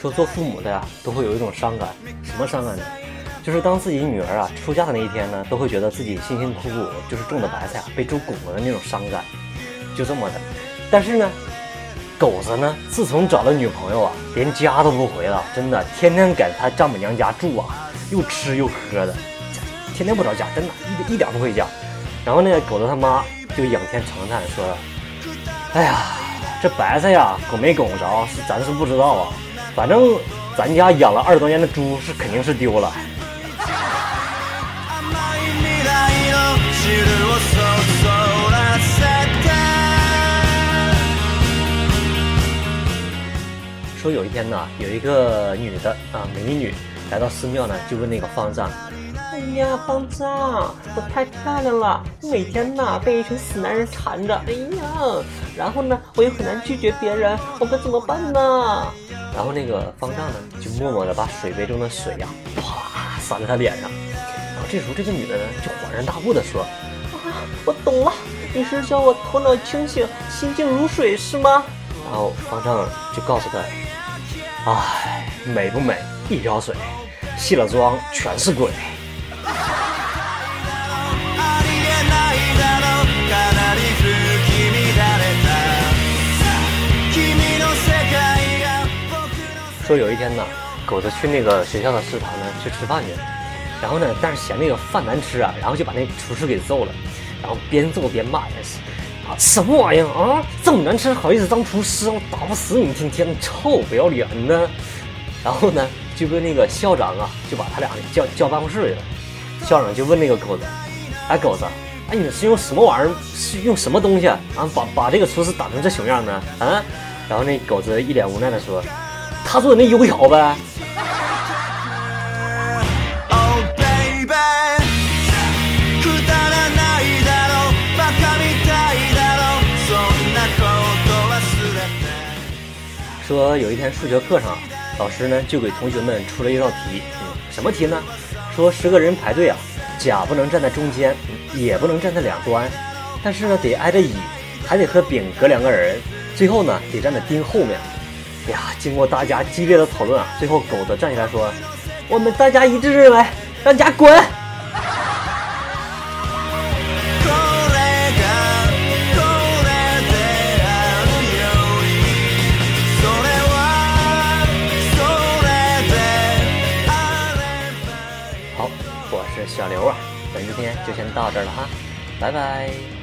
说做父母的呀，都会有一种伤感，什么伤感呢？就是当自己女儿啊出嫁的那一天呢，都会觉得自己辛辛苦苦就是种的白菜啊被猪拱了的那种伤感，就这么的。但是呢，狗子呢，自从找了女朋友啊，连家都不回了，真的天天在他丈母娘家住啊，又吃又喝的，天天不着家，真的，一一点不回家。然后那个狗子他妈就仰天长叹说：“哎呀，这白菜呀，拱没拱着，是咱是不知道啊。”反正咱家养了二十多年的猪是肯定是丢了。说有一天呢，有一个女的啊，美女来到寺庙呢，就问那个方丈：“哎呀，方丈，我太漂亮了，每天呢被一群死男人缠着，哎呀，然后呢我又很难拒绝别人，我该怎么办呢？”然后那个方丈呢，就默默的把水杯中的水呀，啪洒在他脸上。然后这时候这个女的呢，就恍然大悟的说：“啊，我懂了，你是叫我头脑清醒，心静如水是吗？”然后方丈就告诉他：“哎，美不美一瓢水，卸了妆全是鬼。”说有一天呢，狗子去那个学校的食堂呢去吃饭去，然后呢，但是嫌那个饭难吃啊，然后就把那厨师给揍了，然后边揍边骂也是，啊，什么玩意儿啊，这么难吃好意思当厨师，我打不死你天天臭不要脸的。然后呢，就跟那个校长啊，就把他俩叫叫办公室去了。校长就问那个狗子，哎，狗子，哎，你是用什么玩意儿？是用什么东西啊？把把这个厨师打成这熊样呢？啊？然后那狗子一脸无奈的说。他做的那油条呗。说有一天数学课上，老师呢就给同学们出了一道题，嗯，什么题呢？说十个人排队啊，甲不能站在中间，也不能站在两端，但是呢得挨着乙，还得和丙隔两个人，最后呢得站在丁后面。哎呀！经过大家激烈的讨论啊，最后狗子站起来说：“我们大家一致认为，让甲滚。”是小刘啊，咱今天就先到这儿了哈，拜拜。